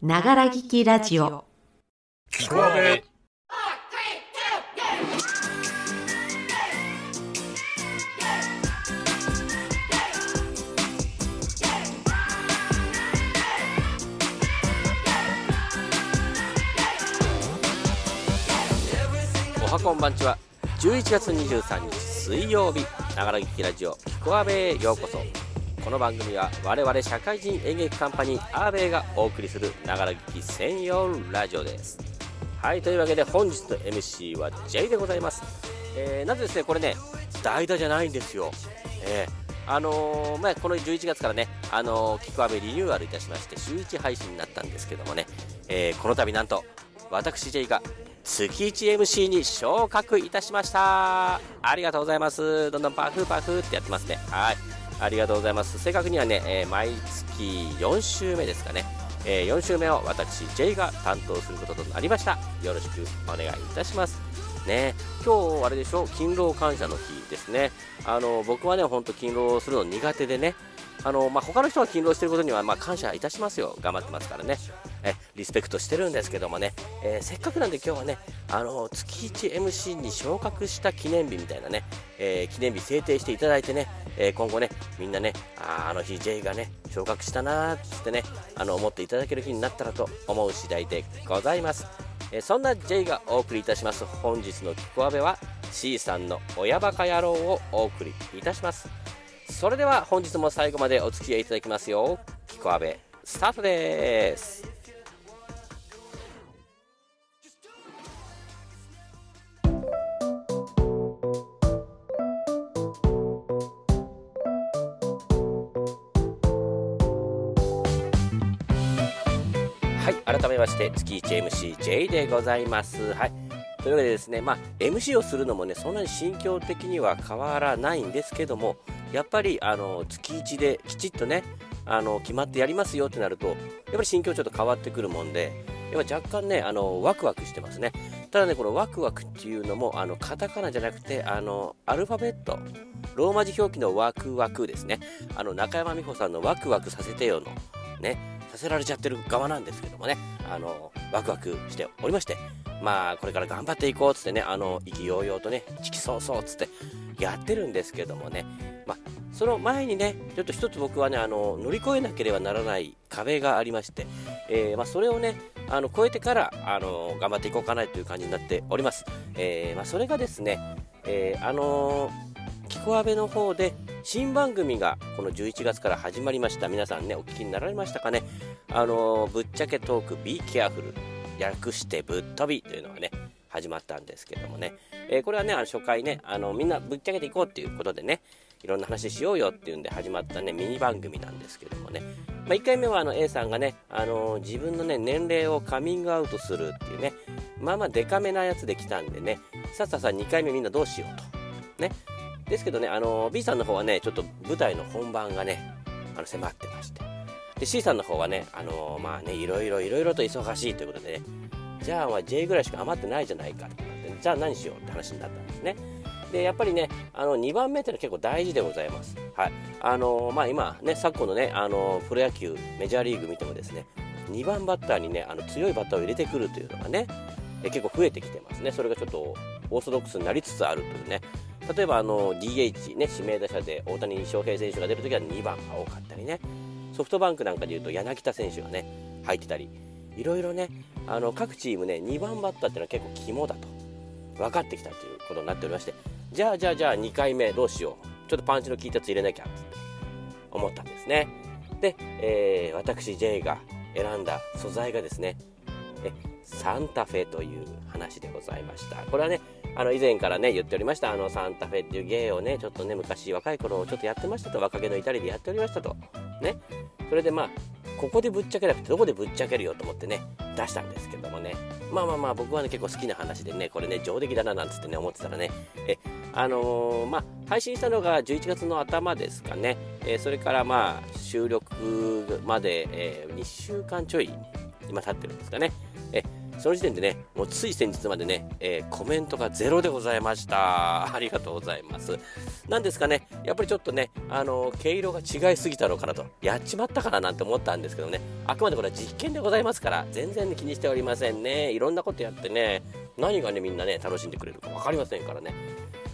ながら聞きラジオ。おはこんばんちは。11月23日水曜日。ながら聞きラジオキコアベへようこそ。この番組は我々社会人演劇カンパニーアーベイがお送りするながら聞き専用ラジオです。はいというわけで本日の MC は J でございます、えー、なぜですねこれね代打じゃないんですよ。えーあのー、まあ、この11月からね、あのー、キコアベリニューアルいたしまして、週1配信になったんですけどもね、えー、この度なんと、私 J が月 1MC に昇格いたしました。ありがとうございます。どんどんパフパフってやってますね。はい。ありがとうございます。正確にはね、えー、毎月4週目ですかね、えー、4週目を私 J が担当することとなりました。よろしくお願いいたします。ね今日あれでしょ？勤労感謝の日ですね。あの僕はねほんと勤労するの苦手でね。あの、まあ、他の人が勤労していることには、まあ、感謝いたしますよ。頑張ってますからね。え、リスペクトしてるんですけどもね、えー、せっかくなんで今日はね、あの、月 1MC に昇格した記念日みたいなね、えー、記念日制定していただいてね、えー、今後ね、みんなね、ああの日 J がね、昇格したなーっってね、あの、思っていただける日になったらと思う次第でございます。えそんな J がお送りいたします本日のキコアベは C さんの親バカ野郎をお送りいたします。それでは本日も最後までお付き合いいただきますよキコアベスタートですはい改めまして月 1MCJ でございます。はい。というわけでですね、まあ、MC をするのもね、そんなに心境的には変わらないんですけども、やっぱりあの月1できちっとねあの決まってやりますよってなるとやっぱり心境ちょっと変わってくるもんでやっぱ若干ねあのワクワクしてますね。ただねこのワクワクっていうのもあのカタカナじゃなくてあのアルファベット。ローマ字表記のワクワクですね。あの中山美穂さんのワクワクさせてよのね。せられちゃってる側なんですけどもね。あのワクワクしておりまして。まあこれから頑張っていこうっつってねあの意気揚々とねチキそうそうっつってやってるんですけどもね。まあ、その前にね、ちょっと一つ僕はね、あの乗り越えなければならない壁がありまして、えー、まあ、それをね、あの超えてからあの頑張っていこうかなという感じになっております。えー、まあ、それがですね、えー、あのキコアベの方で新番組がこの11月から始まりました。皆さんね、お聞きになられましたかね？あのぶっちゃけトーク Be Careful 略してぶっ飛びというのがね、始まったんですけどもね、えー、これはね、あの初回ね、あのみんなぶっちゃけていこうっていうことでね、いろんな話しようよっていうんで始まったね、ミニ番組なんですけどもね。まあ、1回目はあの A さんがね、あのー、自分のね、年齢をカミングアウトするっていうね、まあまあデカめなやつで来たんでね、さっささ2回目みんなどうしようと。ね。ですけどね、あの、B さんの方はね、ちょっと舞台の本番がね、あの迫ってまして。で、C さんの方はね、あの、まあね、いろいろいろいろと忙しいということでね、じゃあ J ぐらいしか余ってないじゃないかってなって、じゃあ何しようって話になったんですね。でやっぱりねあの2番目っていうのは結構大事でございます。はいあのまあ、今ね昨今のねあのプロ野球メジャーリーグ見てもですね2番バッターにねあの強いバッターを入れてくるというのがね結構増えてきてますねそれがちょっとオーソドックスになりつつあるというね例えばあの DH ね指名打者で大谷翔平選手が出るときは2番が多かったりね。ソフトバンクなんかでいうと柳田選手がね入ってたり。いろいろねあの各チームね2番バッターっていうのは結構肝だと。分かってきたということになっておりまして。じゃあじゃあじゃあ2回目どうしよう。ちょっとパンチの効いたやつ入れなきゃ。って思ったんですね。で、えー、私 J が選んだ素材がですねえサンタフェという話でございました。これはねあの以前からね言っておりましたあのサンタフェっていう芸をねちょっとね昔若い頃ちょっとやってましたと若気の至りでやっておりましたと。ね。それでまあここでぶっちゃけなくてどこでぶっちゃけるよと思ってね出したんですけどもね。まあまあまあ僕はね結構好きな話でねこれね上出来だななんつってね思ってたらね。えあのー、まあ配信したのが11月の頭ですかね、えー、それからまあ収録まで、えー、2週間ちょい今経ってるんですかね。えその時点でね、もうつい先日までね、えー、コメントがゼロでございました。ありがとうございます。なんですかね、やっぱりちょっとね、あの毛色が違いすぎたのかなと、やっちまったかななんて思ったんですけどね、あくまでこれは実験でございますから、全然気にしておりませんね。いろんなことやってね、何がね、みんなね、楽しんでくれるか分かりませんからね。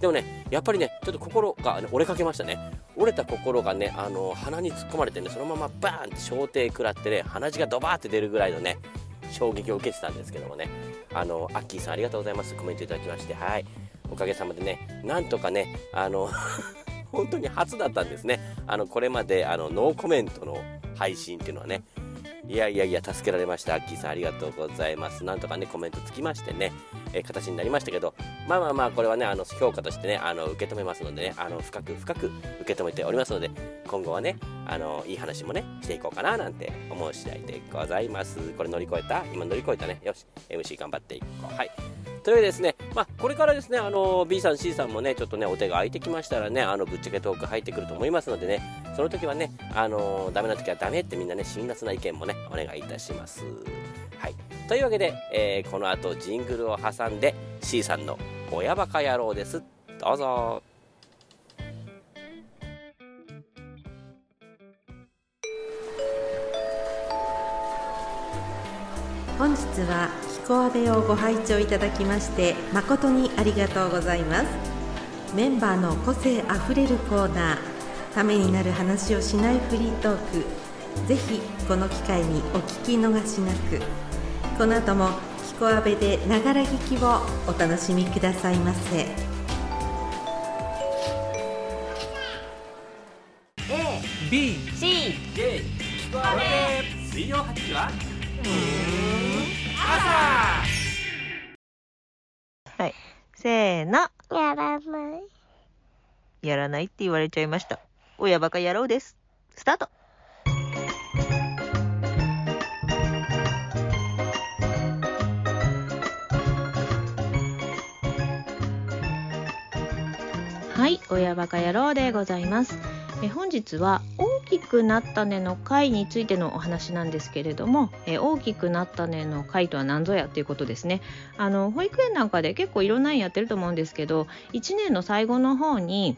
でもね、やっぱりね、ちょっと心が、ね、折れかけましたね。折れた心がね、あの鼻に突っ込まれてね、そのままバーンって小艇食らってね、鼻血がドバーって出るぐらいのね、衝撃を受けてたんですけどもね、あの、アッキーさんありがとうございます。コメントいただきまして、はい。おかげさまでね、なんとかね、あの 本当に初だったんですね。あの、これまで、あの、ノーコメントの配信っていうのはね、いやいやいや、助けられました。アッキーさん、ありがとうございます。なんとかね、コメントつきましてね、えー、形になりましたけど、まあまあまあ、これはね、あの、評価としてね、あの、受け止めますのでね、あの、深く深く受け止めておりますので、今後はね、あの、いい話もね、していこうかな、なんて思う次第でございます。これ乗り越えた？今乗り越えたね。よし、MC 頑張っていこう。はい。というわけでですね、まあ、これからですね、あの、B さん、C さんもね、ちょっとね、お手が空いてきましたらね、あの、ぶっちゃけトーク入ってくると思いますのでね、その時はね、あの、ダメな時はダメってみんなね、辛辣な意見もね、お願いいたします。はい。というわけで、えー、この後、ジングルを挟んで、C さんの親バカ野郎です。どうぞ。本日はコアベをご拝聴いただきまして誠にありがとうございます。メンバーの個性あふれるコーナーためになる話をしないフリートークぜひこの機会にお聞き逃しなく。この後もヒコアベでながら聞きをお楽しみくださいませ。A B C ベ。水曜8時は？はい。せーの。やらない。やらないって言われちゃいました。親バカ野郎です。スタートはい、親バカ野郎でございます。え本日は大きくなったねの回についてのお話なんですけれども、え大きくなったねの回とは何ぞやっていうことですねあの保育園なんかで結構いろんなのやってると思うんですけど1年の最後の方に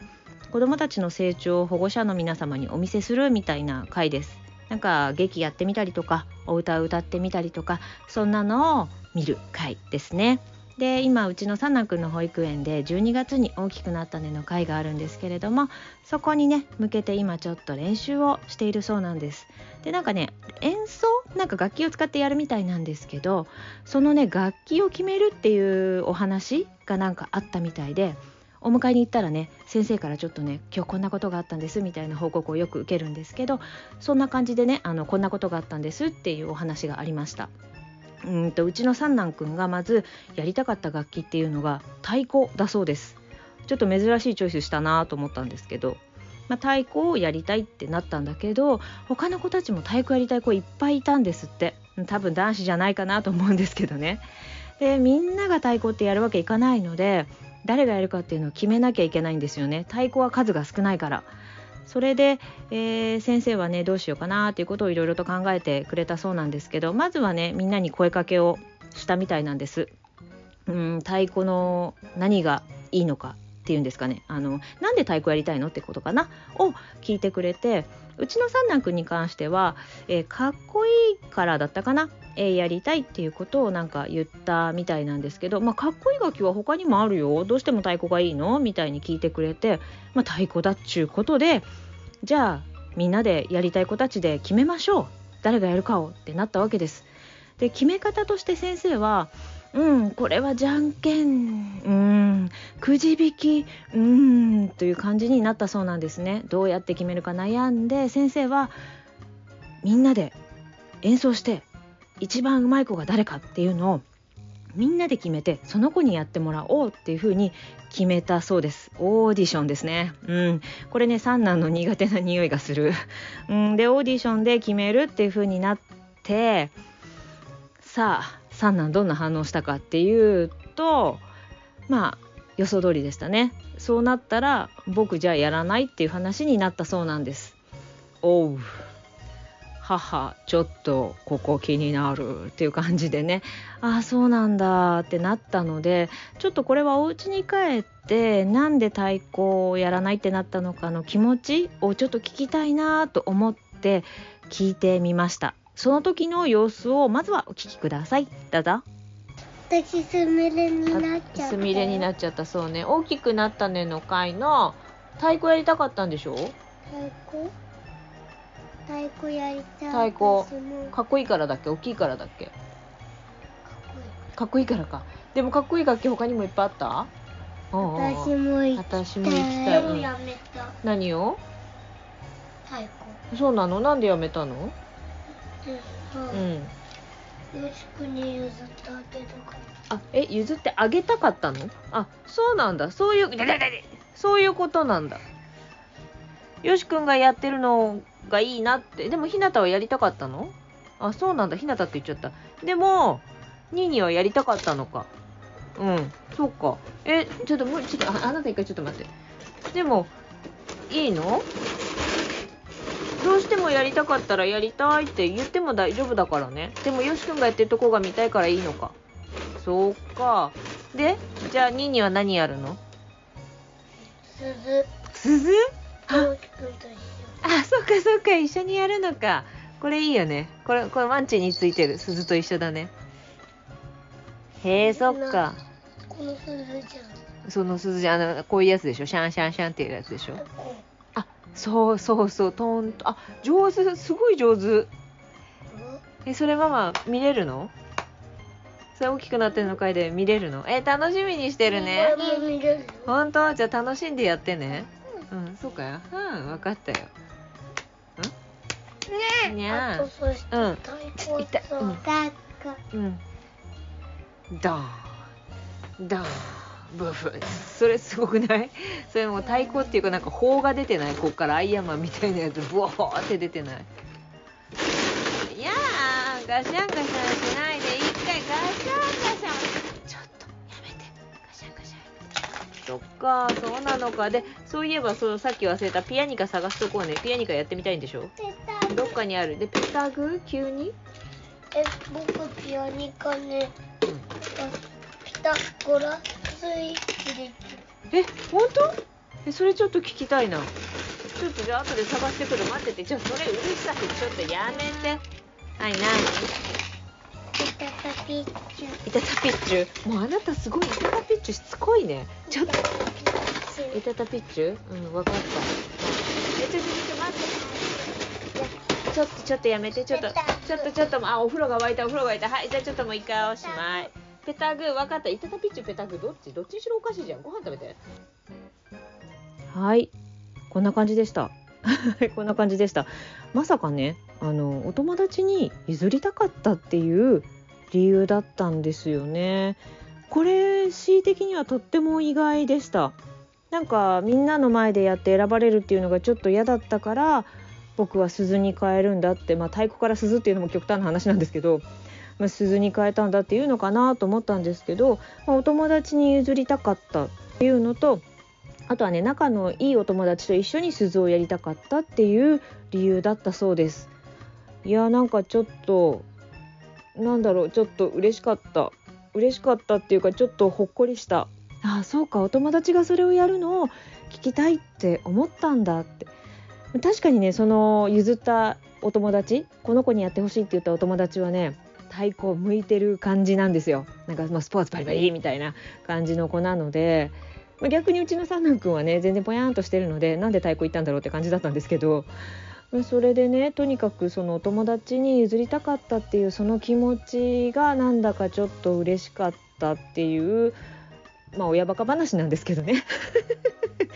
子どもたちの成長を保護者の皆様にお見せするみたいな回ですなんか劇やってみたりとかお歌を歌ってみたりとかそんなのを見る回ですね。で今うちの三男くんの保育園で12月に大きくなったねの会があるんですけれどもそこにね向けて今ちょっと練習をしているそうなんです。でなんかね演奏なんか楽器を使ってやるみたいなんですけどそのね楽器を決めるっていうお話がなんかあったみたいでお迎えに行ったらね先生からちょっとね今日こんなことがあったんですみたいな報告をよく受けるんですけどそんな感じでねあのこんなことがあったんですっていうお話がありました。うんとうちの三男くんがまずやりたかった楽器っていうのが太鼓だそうです。ちょっと珍しいチョイスしたなと思ったんですけど、まあ、太鼓をやりたいってなったんだけど他の子たちも太鼓やりたい子いっぱいいたんですって。多分男子じゃないかなと思うんですけどね。でみんなが太鼓ってやるわけいかないので誰がやるかっていうのを決めなきゃいけないんですよね。太鼓は数が少ないから。それで、えー、先生はねどうしようかなということをいろいろと考えてくれたそうなんですけどまずはねみんなに声かけをしたみたいなんです。うん太鼓の何がいいのかっていうんですかね。あのなんで太鼓やりたいのってことかな？を聞いてくれてうちの三男くんに関しては、えー、かっこいいからだったかな、えー、やりたいっていうことをなんか言ったみたいなんですけど、まあ、かっこいい楽器は他にもあるよ。どうしても太鼓がいいの？みたいに聞いてくれて、まあ、太鼓だっちゅうことでじゃあみんなでやりたい子たちで決めましょう。誰がやるかをってなったわけです。で決め方として先生はうんこれはじゃんけん。うん。くじ引き。うんという感じになったそうなんですね。どうやって決めるか悩んで先生はみんなで演奏して一番うまい子が誰かっていうのをみんなで決めてその子にやってもらおうっていうふうに決めたそうです。オーディションですね。うん。これね三男の苦手な匂いがする。うん。でオーディションで決めるっていうふうになってさあ三男どんな反応したかっていうとまあ予想通りでしたね。そうなったら僕じゃあやらないっていう話になったそうなんです。おう。母ちょっとここ気になるっていう感じでね。ああそうなんだってなったのでちょっとこれはお家に帰ってなんで太鼓をやらないってなったのかの気持ちをちょっと聞きたいなと思って聞いてみましたその時の様子をまずはお聞きください。どうぞ。私すみれになっちゃった。すみれになっちゃったそうね。大きくなったねの回の太鼓やりたかったんでしょ？太鼓？太鼓やりたい太鼓。かっこいいからだっけ？大きいからだっけ？かっこいい。かっこいいからか。でもかっこいい楽器他にもいっぱいあった？私も行き私も行きたい、でもうんやめた。何を？太鼓。そうなの？なんでやめたの？うん。よしくに譲ってあげたかあえ譲ってあげたかったのあそうなん。だそういうそういうことなん。だよしくん。がやってるのがいいなってでもひなたはやりたかったのあそうなん。だひなたって言っちゃったでもニーニーはやりたかったのかうん。そうかえちょっと無理ちょっとああなた一回ちょっと待ってでもいいのどうしてもやりたかったらやりたいって言っても大丈夫だからね。でもよしくんがやってるとこが見たいからいいのか。そうか。でじゃあニーニーは何やるの？鈴。鈴？あ。そっかそっか。一緒にやるのか。これいいよね。これこれワンチについてる。鈴と一緒だね。へえそっか。この鈴じゃん。その鈴じゃあのこういうやつでしょ。シャンシャンシャンっていうやつでしょ。こそうそうそうトーンとあ上手すごい上手。うえそれママ見れるの？それ大きくなってるの回で見れるの？え楽しみにしてるね。本当？じゃあ楽しんでやってね。うんそうか。ようん分かったよ。ん？にゃあとそしてうん。太鼓痛いさ、うん。うん。ドー。ンドー。ンブフ。それすごくない？それもう太鼓っていうかなんか砲が出てないこっからアイアンマンみたいなやつブワーって出てない。いやーガシャンガシャンしないで一回ガシャンガシャン。ちょっとやめて。ガシャンガシャン。そっかそうなのか。でそういえばそうさっき忘れたピアニカ探すとこうね。ピアニカやってみたいんでしょ？ペタどっかにある。でペタグ急に？え僕ピアニカね。うん。ピタゴラえ本当？えそれちょっと聞きたいな。ちょっとじゃあ後で探してくる。待ってて。じゃあそれうるさくちょっとやめて。はい何ピタタピッチュ。イタタピッチュ。もうあなたすごい。イタタピッチュしつこいね。ちょっと。イタタピッチュ？うん分かった。えちょちょちょ待って。ちょっとちょっとやめて。ちょっとちょっとちょっとあお風呂が沸いたお風呂が沸いた。はいじゃあちょっともう一回おしまい。ペタグ分かった。イタタピッチュペタグどっち？どっちにしろおかしいじゃん。ご飯食べて。はい。こんな感じでした。こんな感じでした。まさかねあのお友達に譲りたかったっていう理由だったんですよね。これ恣意的にはとっても意外でした。なんかみんなの前でやって選ばれるっていうのがちょっと嫌だったから僕は鈴に変えるんだってまあ太鼓から鈴っていうのも極端な話なんですけど、まあ、鈴に変えたんだっていうのかなと思ったんですけど、まあお友達に譲りたかったっていうのとあとはね仲のいいお友達と一緒に鈴をやりたかったっていう理由だったそうです。いやなんかちょっとなんだろうちょっと嬉しかった。嬉しかったっていうかちょっとほっこりした。ああそうかお友達がそれをやるのを聞きたいって思ったんだって。確かにねその譲ったお友達この子にやってほしいって言ったお友達はね太鼓向いてる感じなんですよ。なんかまあスポーツバリバリみたいな感じの子なのでまあ逆にうちの三男くんはね全然ぽやんとしてるのでなんで太鼓行ったんだろうって感じだったんですけどまあそれでねとにかくそのお友達に譲りたかったっていうその気持ちがなんだかちょっと嬉しかったっていうまあ親バカ話なんですけどね。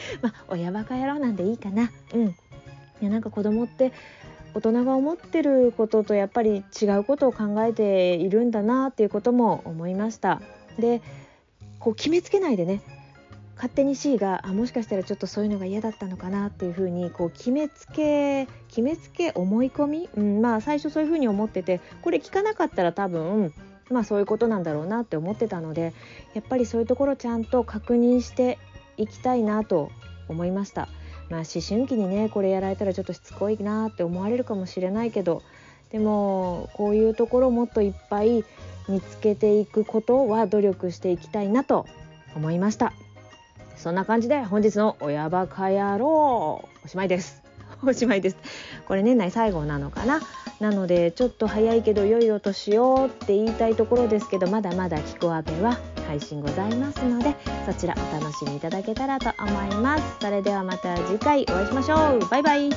まあ親バカ野郎なんでいいかな。うん。いやなんか子供って大人が思ってることとやっぱり違うことを考えているんだなっていうことも思いました。でこう決めつけないでね勝手に C があもしかしたらちょっとそういうのが嫌だったのかなっていうふうにこう決めつけ決めつけ思い込み、うん、まあ最初そういうふうに思っててこれ聞かなかったら多分まあそういうことなんだろうなって思ってたのでやっぱりそういうところちゃんと確認していきたいなと思いました。まあ、思春期にねこれやられたらちょっとしつこいなって思われるかもしれないけどでもこういうところをもっといっぱい見つけていくことは努力していきたいなと思いました。そんな感じで本日の「親バカ野郎」おしまいです。おしまいです。これ年内最後なのかな。なのでちょっと早いけど良いお年をって言いたいところですけどまだまだ「キコアベ」は配信ございますのでそちらお楽しみいただけたらと思います。それではまた次回お会いしましょう。バイバイ。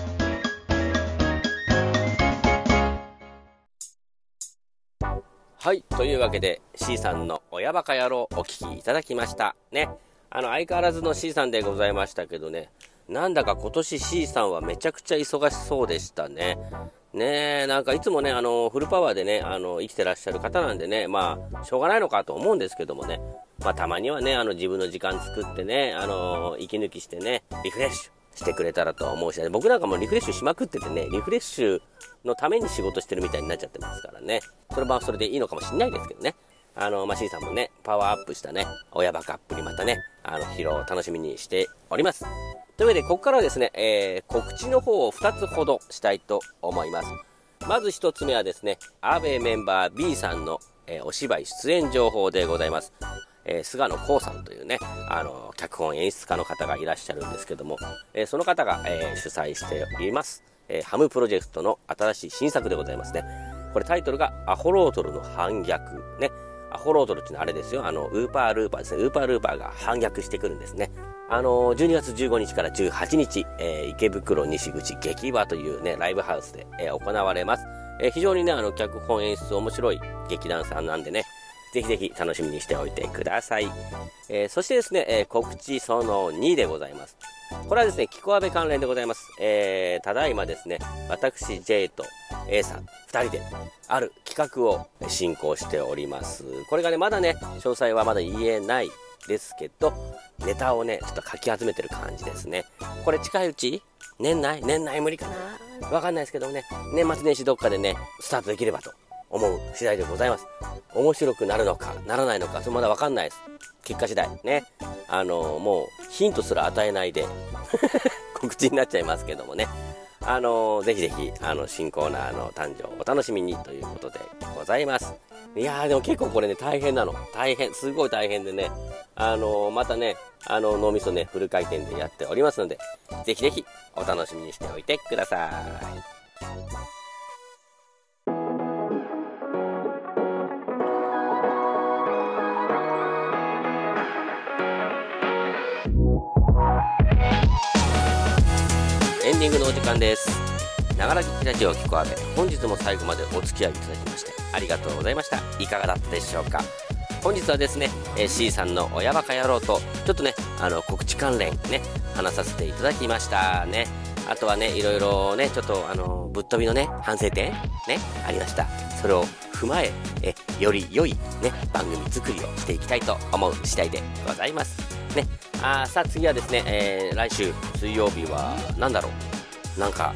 はいというわけで C さんの「親バカ野郎」お聞きいただきましたね。あの相変わらずの C さんでございましたけどね。なんだか今年 C さんはめちゃくちゃ忙しそうでしたね。ねえ、なんかいつもね、あの、フルパワーでね、あの、生きてらっしゃる方なんでね、まあ、しょうがないのかと思うんですけどもね、まあ、たまにはね、あの、自分の時間作ってね、あの、息抜きしてね、リフレッシュしてくれたらと思うし、僕なんかもリフレッシュしまくっててね、リフレッシュのために仕事してるみたいになっちゃってますからね、それはそれでいいのかもしんないですけどね。あの、まあ、C さんもね、パワーアップしたね、親バカアップにまたね、あの、披露を楽しみにしております。というわけで、ここからはですね、えー、告知の方を2つほどしたいと思います。まず1つ目はですね、アーベメンバー B さんの、えー、お芝居出演情報でございます。えー、菅野光さんというね、あの、脚本演出家の方がいらっしゃるんですけども、え、その方が、え主催しております、えハムプロジェクトの新しい新作でございますね。これタイトルがアホロートルの反逆。ね。アホロートルっていうのはあれですよ。あの、ウーパールーパーですね。ウーパールーパーが反逆してくるんですね。あの12月15日から18日、えー、池袋西口劇場というね、ライブハウスで、えー、行われます。えー、非常にね、あの、脚本演出面白い劇団さんなんでね、ぜひぜひ楽しみにしておいてください。えそしてですね、え告知その2でございます。これはですね、キコアベ関連でございます。えただいまですね、私 J と A さん2人である企画を進行しております。これがね、まだね、詳細はまだ言えないですけど、ネタをね、ちょっとかき集めてる感じですね。これ近いうち？年内？年内無理かな？わかんないですけどもね、年末年始どっかでね、スタートできればと思う次第でございます。面白くなるのか、ならないのか、それまだわかんないです。結果次第。ね。あのー、もう、ヒントすら与えないで 告知になっちゃいますけどもね。あの、ぜひぜひ、あの、新コーナーの誕生お楽しみにということでございます。いやーでも結構これね、大変なの。大変、すごい大変でね、あの、またね、あの、脳みそね、フル回転でやっておりますので、ぜひぜひお楽しみにしておいてください。エンディングのお時間です。ながら聞きラジオ聞こあべ、本日も最後までお付き合いいただきまして、ありがとうございました。いかがだったでしょうか？本日はですね、え C さんの親バカ野郎と、ちょっとね、あの、告知関連ね、話させていただきましたね。あとはね、いろいろね、ちょっとあの、ぶっ飛びのね、反省点ね、ありました。それを踏まえ、え、より良いね、番組作りをしていきたいと思う次第でございます。ね、あさあ次はですね、えー、来週水曜日は、何だろう？なんか、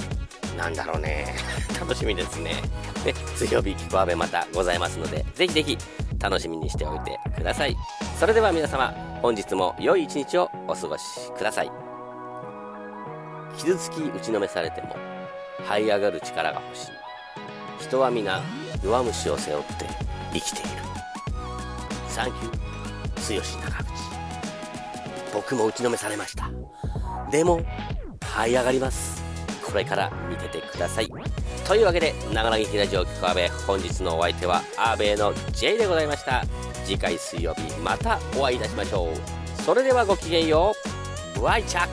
なんだろうね。楽しみですね。で、水曜日、キコアベまたございますので、ぜひぜひ楽しみにしておいてください。それでは皆様、本日も良い一日をお過ごしください。傷つき打ちのめされても、這い上がる力が欲しい。人は皆、弱虫を背負って生きている。サンキュー、剛長渕。僕も打ちのめされました。でも、這い上がります。これから見ててください。というわけで、長らぎひラジオ聞く阿部、本日のお相手は阿部の J でございました。次回水曜日、またお会いいたしましょう。それではごきげんよう。ブアイチャ